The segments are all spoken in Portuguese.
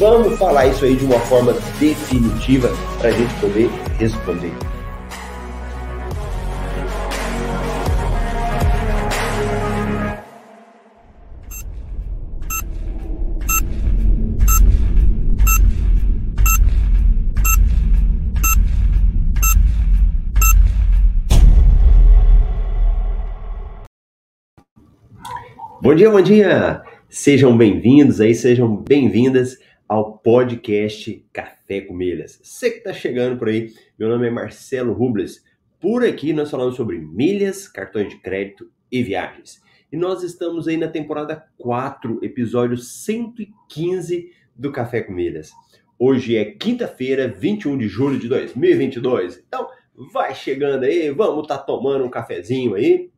Vamos falar isso aí de uma forma definitiva para a gente poder responder. Bom dia, bom dia! Sejam bem-vindos aí, sejam bem-vindas ao podcast Café com Milhas. Você que está chegando por aí, meu nome é Marcelo Rubles. Por aqui nós falamos sobre milhas, cartões de crédito e viagens. E nós estamos aí na temporada 4, episódio 115 do Café com Milhas. Hoje é quinta-feira, 21 de julho de 2022. Então, vai chegando aí, vamos estar tá tomando um cafezinho aí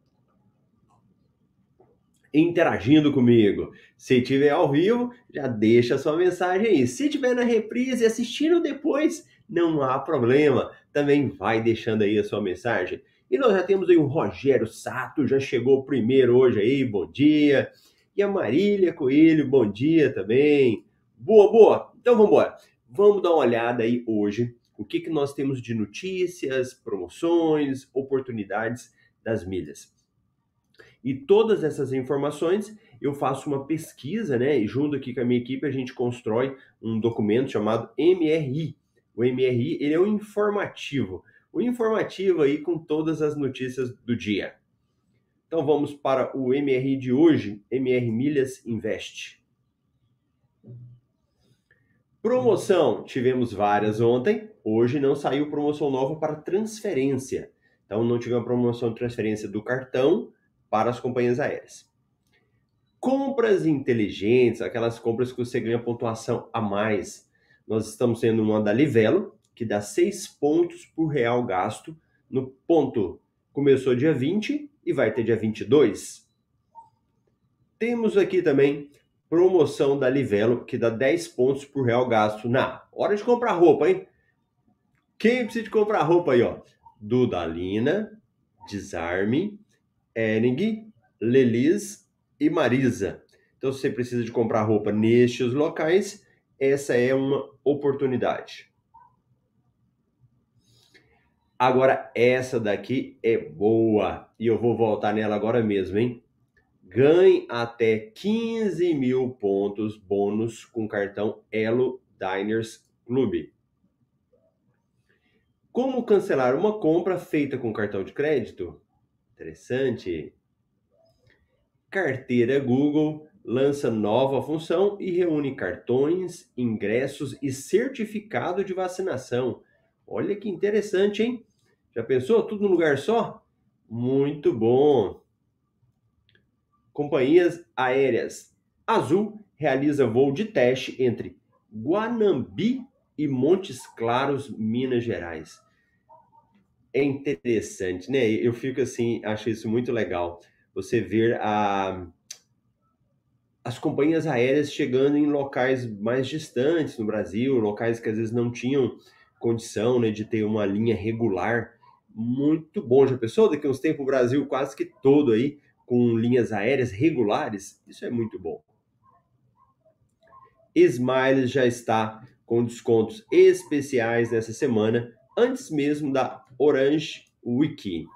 interagindo comigo. Se tiver ao vivo, já deixa sua mensagem aí. Se tiver na reprise assistindo depois, não há problema. Também vai deixando aí a sua mensagem. E nós já temos aí o Rogério Sato, já chegou primeiro hoje aí, bom dia. E a Marília Coelho, bom dia também. Boa, boa. Então vamos embora. Vamos dar uma olhada aí hoje o que, que nós temos de notícias, promoções, oportunidades das milhas. E todas essas informações eu faço uma pesquisa, né? E junto aqui com a minha equipe a gente constrói um documento chamado MRI. O MRI ele é um informativo, o informativo aí com todas as notícias do dia. Então vamos para o MRI de hoje, MR Milhas Invest. Promoção, tivemos várias ontem. Hoje não saiu promoção nova para transferência. Então não tivemos promoção de transferência do cartão para as companhias aéreas. Compras inteligentes, aquelas compras que você ganha pontuação a mais. Nós estamos tendo uma da Livelo, que dá 6 pontos por real gasto no ponto. Começou dia 20 e vai ter dia 22. Temos aqui também promoção da Livelo, que dá 10 pontos por real gasto na hora de comprar roupa, hein? Quem precisa de comprar roupa aí, ó? Dudalina, Desarme, Ering, Lelis e Marisa. Então, se você precisa de comprar roupa nestes locais, essa é uma oportunidade. Agora, essa daqui é boa e eu vou voltar nela agora mesmo, hein? Ganhe até 15 mil pontos bônus com cartão Elo Diners Club. Como cancelar uma compra feita com cartão de crédito? Interessante. Carteira Google lança nova função e reúne cartões, ingressos e certificado de vacinação. Olha que interessante, hein? Já pensou tudo num lugar só? Muito bom. Companhias aéreas. Azul realiza voo de teste entre Guanambi e Montes Claros, Minas Gerais é interessante, né? Eu fico assim, acho isso muito legal. Você ver a, as companhias aéreas chegando em locais mais distantes no Brasil, locais que às vezes não tinham condição né, de ter uma linha regular. Muito bom. Já pensou daqui a uns tempos o Brasil quase que todo aí com linhas aéreas regulares? Isso é muito bom. Smiles já está com descontos especiais nessa semana, antes mesmo da Orange Wiki.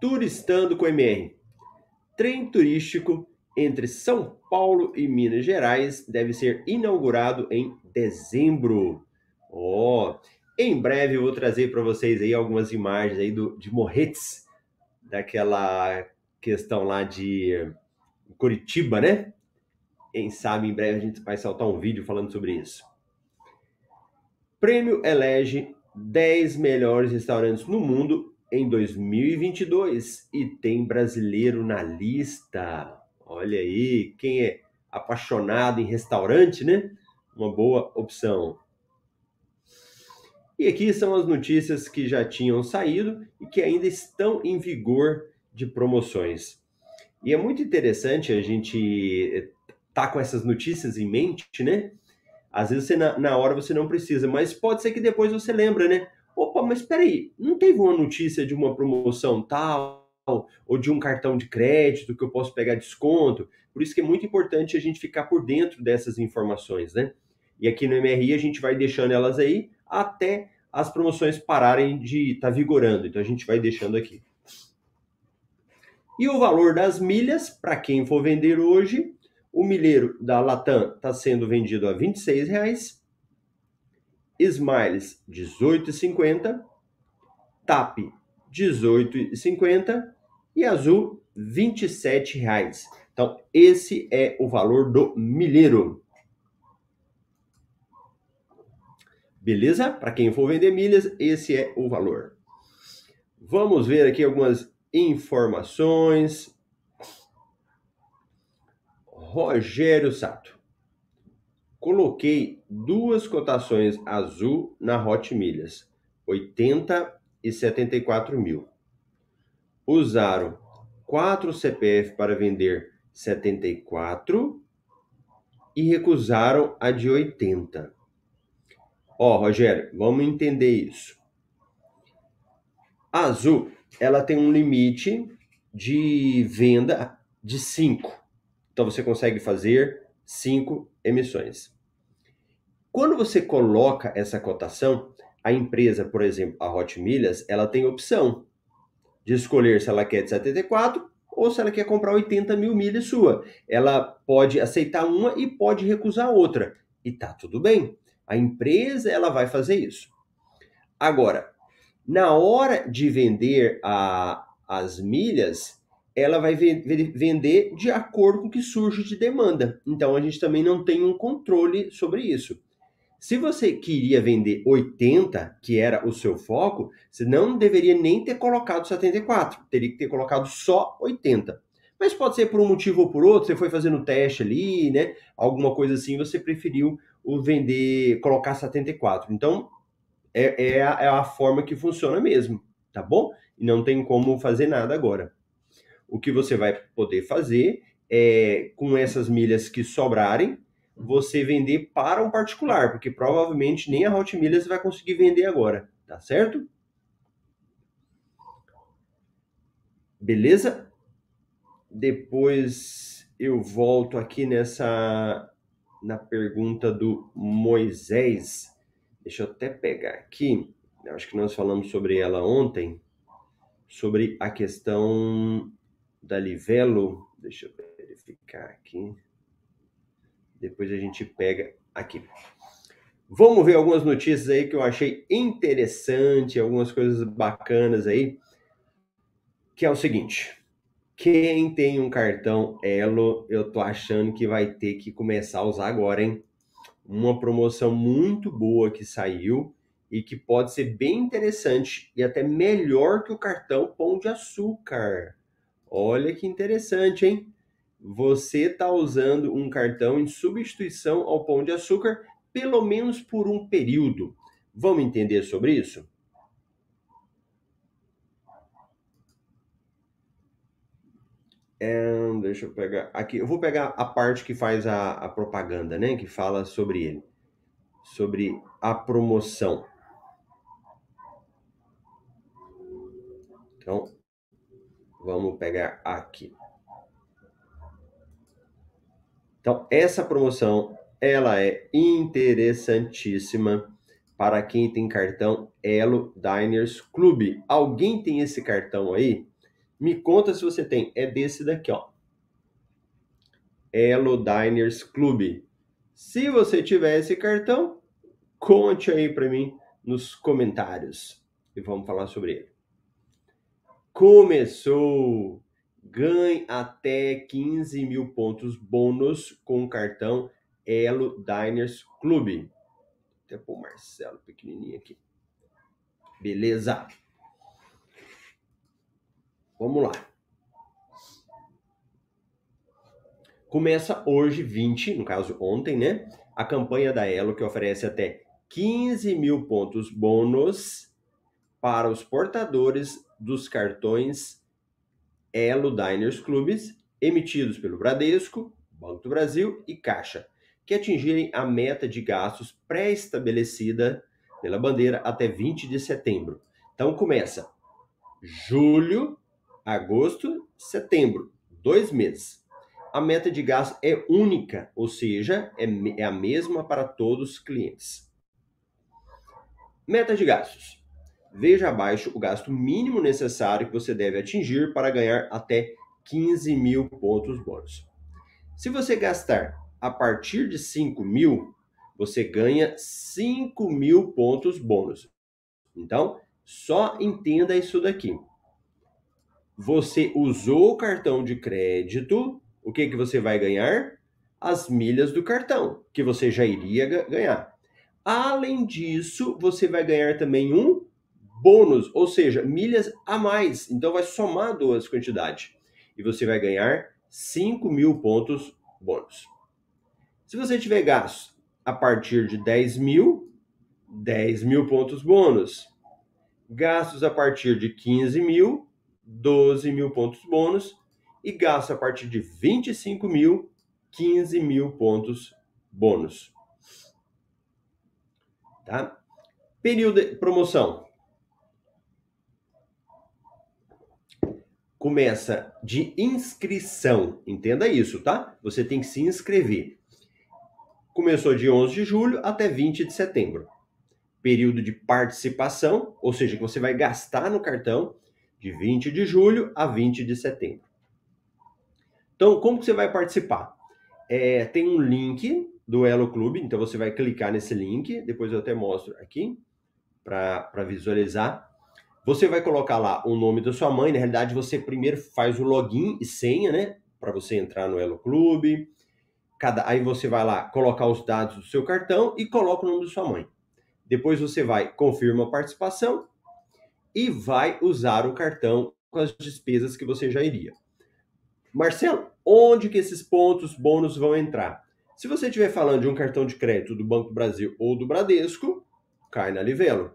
Turistando com MR. Trem turístico entre São Paulo e Minas Gerais deve ser inaugurado em dezembro. Ó, oh, em breve eu vou trazer para vocês aí algumas imagens aí do, de Morretes, daquela questão lá de Curitiba, né? Quem sabe em breve a gente vai soltar um vídeo falando sobre isso. Prêmio elege 10 melhores restaurantes no mundo em 2022 e tem brasileiro na lista. Olha aí, quem é? apaixonado em restaurante, né? Uma boa opção. E aqui são as notícias que já tinham saído e que ainda estão em vigor de promoções. E é muito interessante a gente tá com essas notícias em mente, né? Às vezes você, na, na hora você não precisa, mas pode ser que depois você lembra, né? Opa, mas peraí, não teve uma notícia de uma promoção tal ou de um cartão de crédito que eu posso pegar desconto? Por isso que é muito importante a gente ficar por dentro dessas informações, né? E aqui no MRI a gente vai deixando elas aí até as promoções pararem de estar tá vigorando. Então a gente vai deixando aqui. E o valor das milhas, para quem for vender hoje, o milheiro da Latam está sendo vendido a R$ 26,00. Smiles, R$ 18,50. TAP, R$ 18,50. E Azul, R$ 27,00. Então, esse é o valor do milheiro. Beleza? Para quem for vender milhas, esse é o valor. Vamos ver aqui algumas informações. Rogério Sato. Coloquei duas cotações azul na Hot Milhas, 80 e 74 mil. Usaram quatro CPF para vender 74 e recusaram a de 80. Ó, Rogério, vamos entender isso. A Azul, ela tem um limite de venda de 5. Então você consegue fazer cinco emissões. Quando você coloca essa cotação, a empresa, por exemplo, a Hot Milhas, ela tem opção de escolher se ela quer de 74 ou se ela quer comprar 80 mil milhas sua. Ela pode aceitar uma e pode recusar outra. E tá tudo bem. A empresa ela vai fazer isso. Agora, na hora de vender a, as milhas, ela vai vender de acordo com o que surge de demanda. Então a gente também não tem um controle sobre isso. Se você queria vender 80, que era o seu foco, você não deveria nem ter colocado 74, teria que ter colocado só 80. Mas pode ser por um motivo ou por outro, você foi fazendo teste ali, né? Alguma coisa assim, você preferiu o vender, colocar 74. Então, é, é, a, é a forma que funciona mesmo, tá bom? E não tem como fazer nada agora o que você vai poder fazer é, com essas milhas que sobrarem, você vender para um particular, porque provavelmente nem a Hot Milhas vai conseguir vender agora, tá certo? Beleza? Depois eu volto aqui nessa na pergunta do Moisés. Deixa eu até pegar aqui. Acho que nós falamos sobre ela ontem, sobre a questão da Livelo, deixa eu verificar aqui. Depois a gente pega aqui. Vamos ver algumas notícias aí que eu achei interessante, algumas coisas bacanas aí. Que é o seguinte: quem tem um cartão Elo, eu tô achando que vai ter que começar a usar agora, hein? Uma promoção muito boa que saiu e que pode ser bem interessante e até melhor que o cartão Pão de Açúcar. Olha que interessante, hein? Você está usando um cartão em substituição ao pão de açúcar, pelo menos por um período. Vamos entender sobre isso? É, deixa eu pegar aqui. Eu vou pegar a parte que faz a, a propaganda, né? Que fala sobre ele, sobre a promoção. Então, Vamos pegar aqui. Então, essa promoção, ela é interessantíssima para quem tem cartão Elo Diners Club. Alguém tem esse cartão aí? Me conta se você tem. É desse daqui, ó. Elo Diners Club. Se você tiver esse cartão, conte aí para mim nos comentários e vamos falar sobre ele. Começou! Ganhe até 15 mil pontos bônus com o cartão Elo Diners Club. Até pôr o Marcelo pequenininho aqui. Beleza? Vamos lá. Começa hoje, 20, no caso ontem, né? A campanha da Elo, que oferece até 15 mil pontos bônus para os portadores dos cartões Elo Diners Clubes emitidos pelo Bradesco, Banco do Brasil e Caixa, que atingirem a meta de gastos pré-estabelecida pela bandeira até 20 de setembro. Então começa julho, agosto, setembro, dois meses. A meta de gasto é única, ou seja, é, é a mesma para todos os clientes. Meta de gastos. Veja abaixo o gasto mínimo necessário que você deve atingir para ganhar até 15 mil pontos bônus. Se você gastar a partir de 5 mil, você ganha 5 mil pontos bônus. Então, só entenda isso daqui. Você usou o cartão de crédito, o que, que você vai ganhar? As milhas do cartão, que você já iria ganhar. Além disso, você vai ganhar também um bônus, ou seja, milhas a mais. Então vai somar duas quantidades. E você vai ganhar 5 mil pontos bônus. Se você tiver gastos a partir de 10 mil, 10 mil pontos bônus. Gastos a partir de 15 mil, 12 mil pontos bônus. E gastos a partir de 25 mil, 15 mil pontos bônus. Tá? Período de promoção. Começa de inscrição. Entenda isso, tá? Você tem que se inscrever. Começou de 11 de julho até 20 de setembro. Período de participação, ou seja, que você vai gastar no cartão de 20 de julho a 20 de setembro. Então, como que você vai participar? É, tem um link do Elo Clube, então você vai clicar nesse link, depois eu até mostro aqui para visualizar. Você vai colocar lá o nome da sua mãe, na realidade você primeiro faz o login e senha, né, para você entrar no Elo Clube. Cada, aí você vai lá colocar os dados do seu cartão e coloca o nome da sua mãe. Depois você vai confirma a participação e vai usar o cartão com as despesas que você já iria. Marcelo, onde que esses pontos bônus vão entrar? Se você estiver falando de um cartão de crédito do Banco do Brasil ou do Bradesco, cai na Livelo.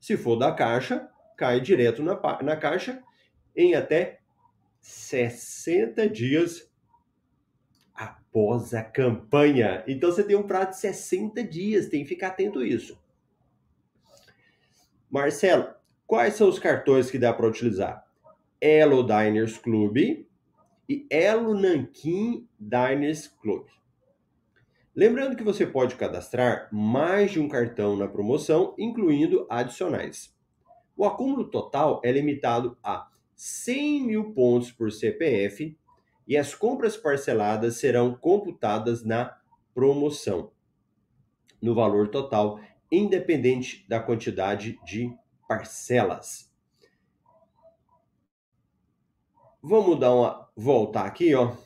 Se for da Caixa, cai direto na, na Caixa em até 60 dias após a campanha. Então você tem um prazo de 60 dias, tem que ficar atento a isso. Marcelo, quais são os cartões que dá para utilizar? Elo Diners Club e Elo Nankin Diners Club. Lembrando que você pode cadastrar mais de um cartão na promoção, incluindo adicionais. O acúmulo total é limitado a 100 mil pontos por CPF e as compras parceladas serão computadas na promoção, no valor total, independente da quantidade de parcelas. Vamos dar uma voltar aqui, ó.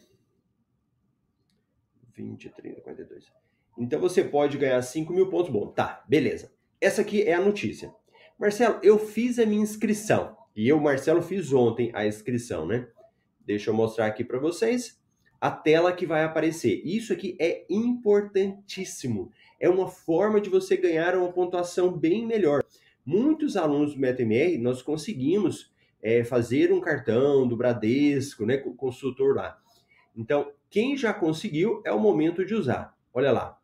20, 30, 42. Então você pode ganhar 5 mil pontos. Bom, tá, beleza. Essa aqui é a notícia. Marcelo, eu fiz a minha inscrição. E eu, Marcelo, fiz ontem a inscrição, né? Deixa eu mostrar aqui para vocês a tela que vai aparecer. Isso aqui é importantíssimo. É uma forma de você ganhar uma pontuação bem melhor. Muitos alunos do MetaMR, nós conseguimos é, fazer um cartão do Bradesco, né, com o consultor lá. Então, quem já conseguiu, é o momento de usar. Olha lá.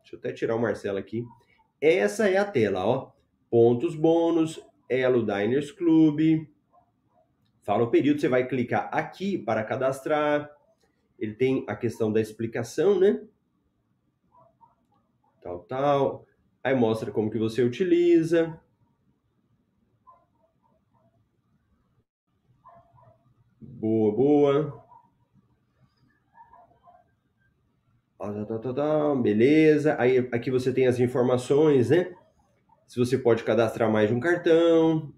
Deixa eu até tirar o Marcelo aqui. Essa é a tela, ó. Pontos bônus, Elo Diners Club. Fala o período, você vai clicar aqui para cadastrar. Ele tem a questão da explicação, né? Tal, tal. Aí mostra como que você utiliza. Boa, boa. Tá, tá, tá, beleza. Aí aqui você tem as informações, né? Se você pode cadastrar mais de um cartão.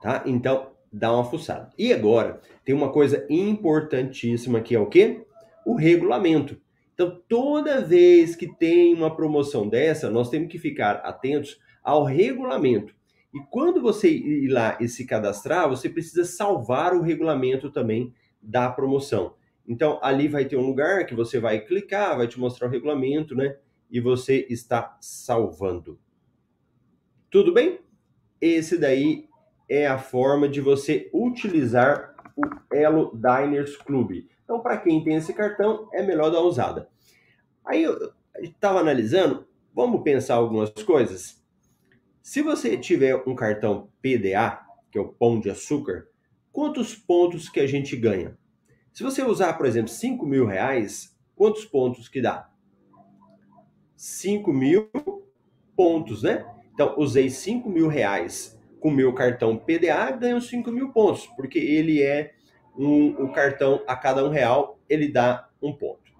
Tá? Então, dá uma fuçada. E agora, tem uma coisa importantíssima que é o quê? O regulamento. Então, toda vez que tem uma promoção dessa, nós temos que ficar atentos ao regulamento. E quando você ir lá e se cadastrar, você precisa salvar o regulamento também da promoção. Então, ali vai ter um lugar que você vai clicar, vai te mostrar o regulamento, né? E você está salvando. Tudo bem? Esse daí é a forma de você utilizar o Elo Diners Club. Então, para quem tem esse cartão, é melhor dar usada. Aí eu estava analisando, vamos pensar algumas coisas. Se você tiver um cartão PDA, que é o pão de açúcar, quantos pontos que a gente ganha? Se você usar, por exemplo, 5 mil reais, quantos pontos que dá? 5 mil pontos, né? Então, usei 5 mil reais com meu cartão PDA, ganho 5 mil pontos, porque ele é um, um cartão a cada um real, ele dá um ponto.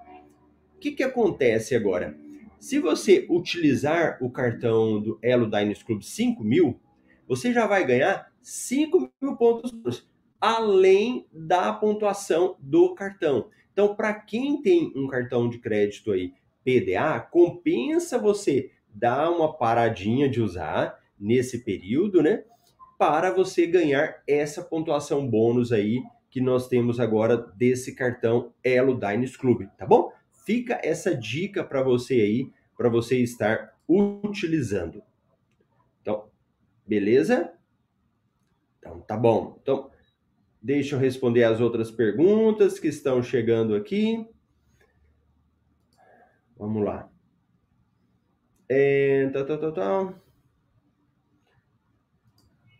O que, que acontece agora? Se você utilizar o cartão do Elo Diners Club 5 mil, você já vai ganhar 5 mil pontos além da pontuação do cartão. Então, para quem tem um cartão de crédito aí PDA, compensa você dar uma paradinha de usar nesse período, né? Para você ganhar essa pontuação bônus aí que nós temos agora desse cartão Elo Diners Club, tá bom? Fica essa dica para você aí, para você estar utilizando. Então, beleza? Então, tá bom. Então, Deixa eu responder as outras perguntas que estão chegando aqui. Vamos lá. É, tá, tá, tá, tá.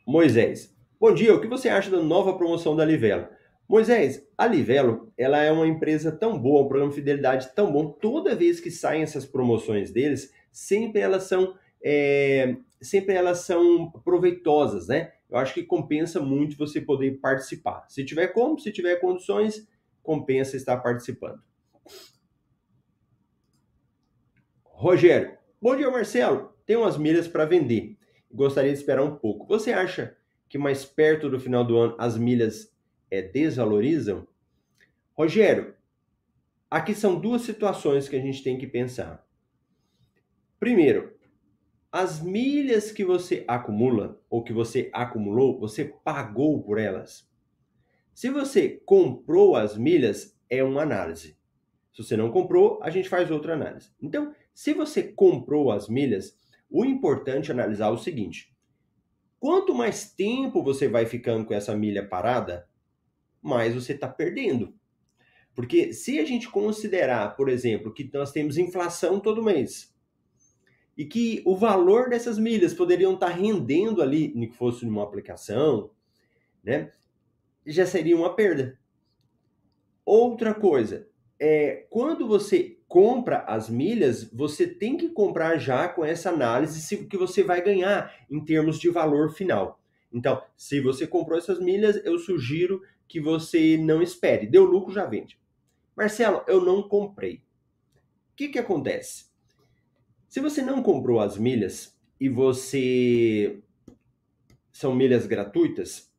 Moisés. Bom dia, o que você acha da nova promoção da Livelo? Moisés, a Livelo, ela é uma empresa tão boa, um programa de fidelidade tão bom. Toda vez que saem essas promoções deles, sempre elas são, é, sempre elas são proveitosas, né? eu acho que compensa muito você poder participar. Se tiver como, se tiver condições, compensa estar participando. Rogério, bom dia Marcelo. Tem umas milhas para vender. Gostaria de esperar um pouco. Você acha que mais perto do final do ano as milhas é, desvalorizam? Rogério, aqui são duas situações que a gente tem que pensar. Primeiro, as milhas que você acumula ou que você acumulou, você pagou por elas. Se você comprou as milhas, é uma análise. Se você não comprou, a gente faz outra análise. Então, se você comprou as milhas, o importante é analisar o seguinte: quanto mais tempo você vai ficando com essa milha parada, mais você está perdendo. Porque se a gente considerar, por exemplo, que nós temos inflação todo mês, e que o valor dessas milhas poderiam estar rendendo ali, nem que fosse numa aplicação, né? Já seria uma perda. Outra coisa, é quando você compra as milhas, você tem que comprar já com essa análise se que você vai ganhar em termos de valor final. Então, se você comprou essas milhas, eu sugiro que você não espere. Deu lucro, já vende. Marcelo, eu não comprei. O que, que acontece? Se você não comprou as milhas e você são milhas gratuitas,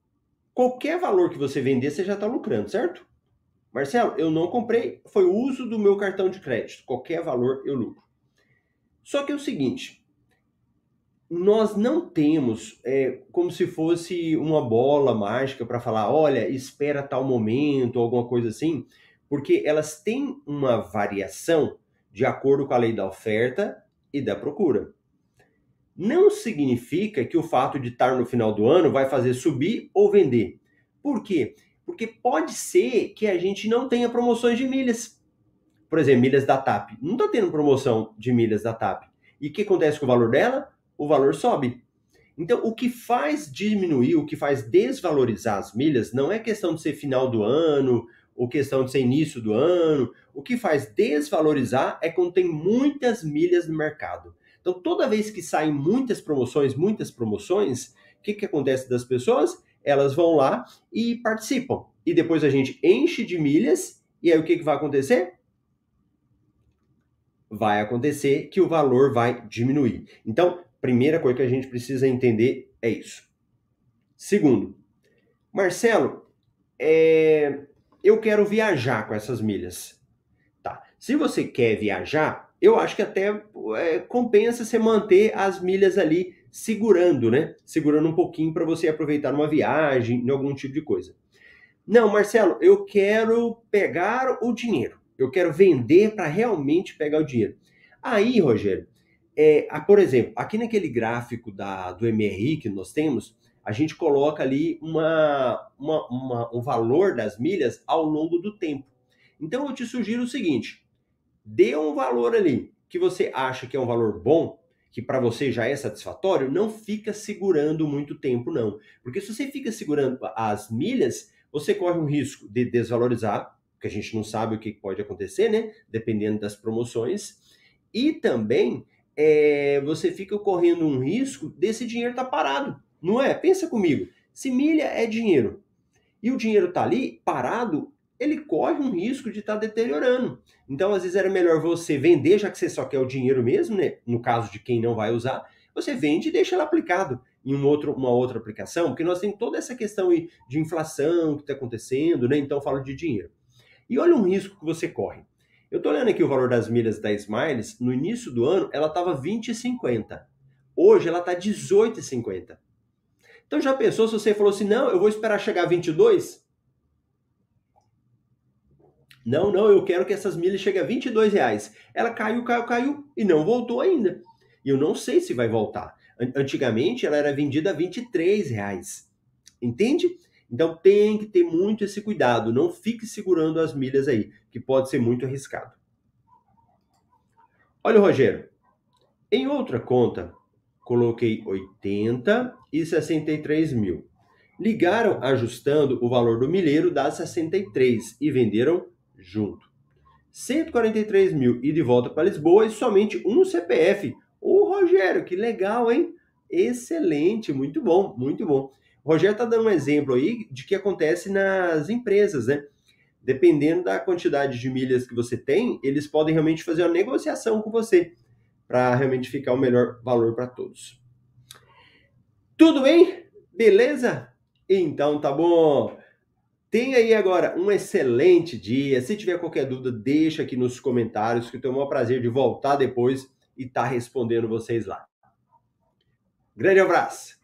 qualquer valor que você vender, você já está lucrando, certo? Marcelo, eu não comprei, foi o uso do meu cartão de crédito. Qualquer valor eu lucro. Só que é o seguinte, nós não temos é, como se fosse uma bola mágica para falar, olha, espera tal momento, alguma coisa assim, porque elas têm uma variação de acordo com a lei da oferta e da procura. Não significa que o fato de estar no final do ano vai fazer subir ou vender. Por quê? Porque pode ser que a gente não tenha promoções de milhas. Por exemplo, milhas da TAP. Não está tendo promoção de milhas da TAP. E o que acontece com o valor dela? O valor sobe. Então, o que faz diminuir, o que faz desvalorizar as milhas, não é questão de ser final do ano, ou questão de ser início do ano. O que faz desvalorizar é quando tem muitas milhas no mercado. Então, toda vez que saem muitas promoções, muitas promoções, o que, que acontece das pessoas? Elas vão lá e participam. E depois a gente enche de milhas, e aí o que, que vai acontecer? Vai acontecer que o valor vai diminuir. Então, primeira coisa que a gente precisa entender é isso. Segundo, Marcelo, é, eu quero viajar com essas milhas. Tá. Se você quer viajar, eu acho que até é, compensa você manter as milhas ali segurando, né? Segurando um pouquinho para você aproveitar numa viagem, em algum tipo de coisa. Não, Marcelo, eu quero pegar o dinheiro. Eu quero vender para realmente pegar o dinheiro. Aí, Rogério, é, por exemplo, aqui naquele gráfico da, do MRI que nós temos, a gente coloca ali uma, uma, uma, um valor das milhas ao longo do tempo. Então eu te sugiro o seguinte: dê um valor ali que você acha que é um valor bom, que para você já é satisfatório, não fica segurando muito tempo, não. Porque se você fica segurando as milhas, você corre um risco de desvalorizar, porque a gente não sabe o que pode acontecer, né? Dependendo das promoções. E também é, você fica correndo um risco desse dinheiro estar tá parado. Não é? Pensa comigo. Se milha é dinheiro e o dinheiro está ali parado, ele corre um risco de estar tá deteriorando. Então, às vezes era melhor você vender, já que você só quer o dinheiro mesmo, né? No caso de quem não vai usar, você vende e deixa ele aplicado em um outro, uma outra aplicação, porque nós temos toda essa questão de inflação que está acontecendo, né? Então, falo de dinheiro. E olha um risco que você corre. Eu estou olhando aqui o valor das milhas da Smiles, no início do ano ela estava 20,50. Hoje ela está 18,50. Então já pensou se você falou assim, não, eu vou esperar chegar a 22? Não, não, eu quero que essas milhas cheguem a 22 reais. Ela caiu, caiu, caiu e não voltou ainda. E eu não sei se vai voltar. Antigamente ela era vendida a 23 reais. Entende? Então tem que ter muito esse cuidado. Não fique segurando as milhas aí, que pode ser muito arriscado. Olha, Rogério. Em outra conta, coloquei 80 e 63 mil. Ligaram ajustando o valor do milheiro dá 63 e venderam junto. 143 mil e de volta para Lisboa e somente um CPF. Ô Rogério, que legal, hein? Excelente, muito bom, muito bom. O Rogério está dando um exemplo aí de que acontece nas empresas, né? Dependendo da quantidade de milhas que você tem, eles podem realmente fazer uma negociação com você para realmente ficar o melhor valor para todos. Tudo bem? Beleza? Então tá bom. Tenha aí agora um excelente dia. Se tiver qualquer dúvida, deixa aqui nos comentários, que eu tenho o maior prazer de voltar depois e estar tá respondendo vocês lá. Grande abraço!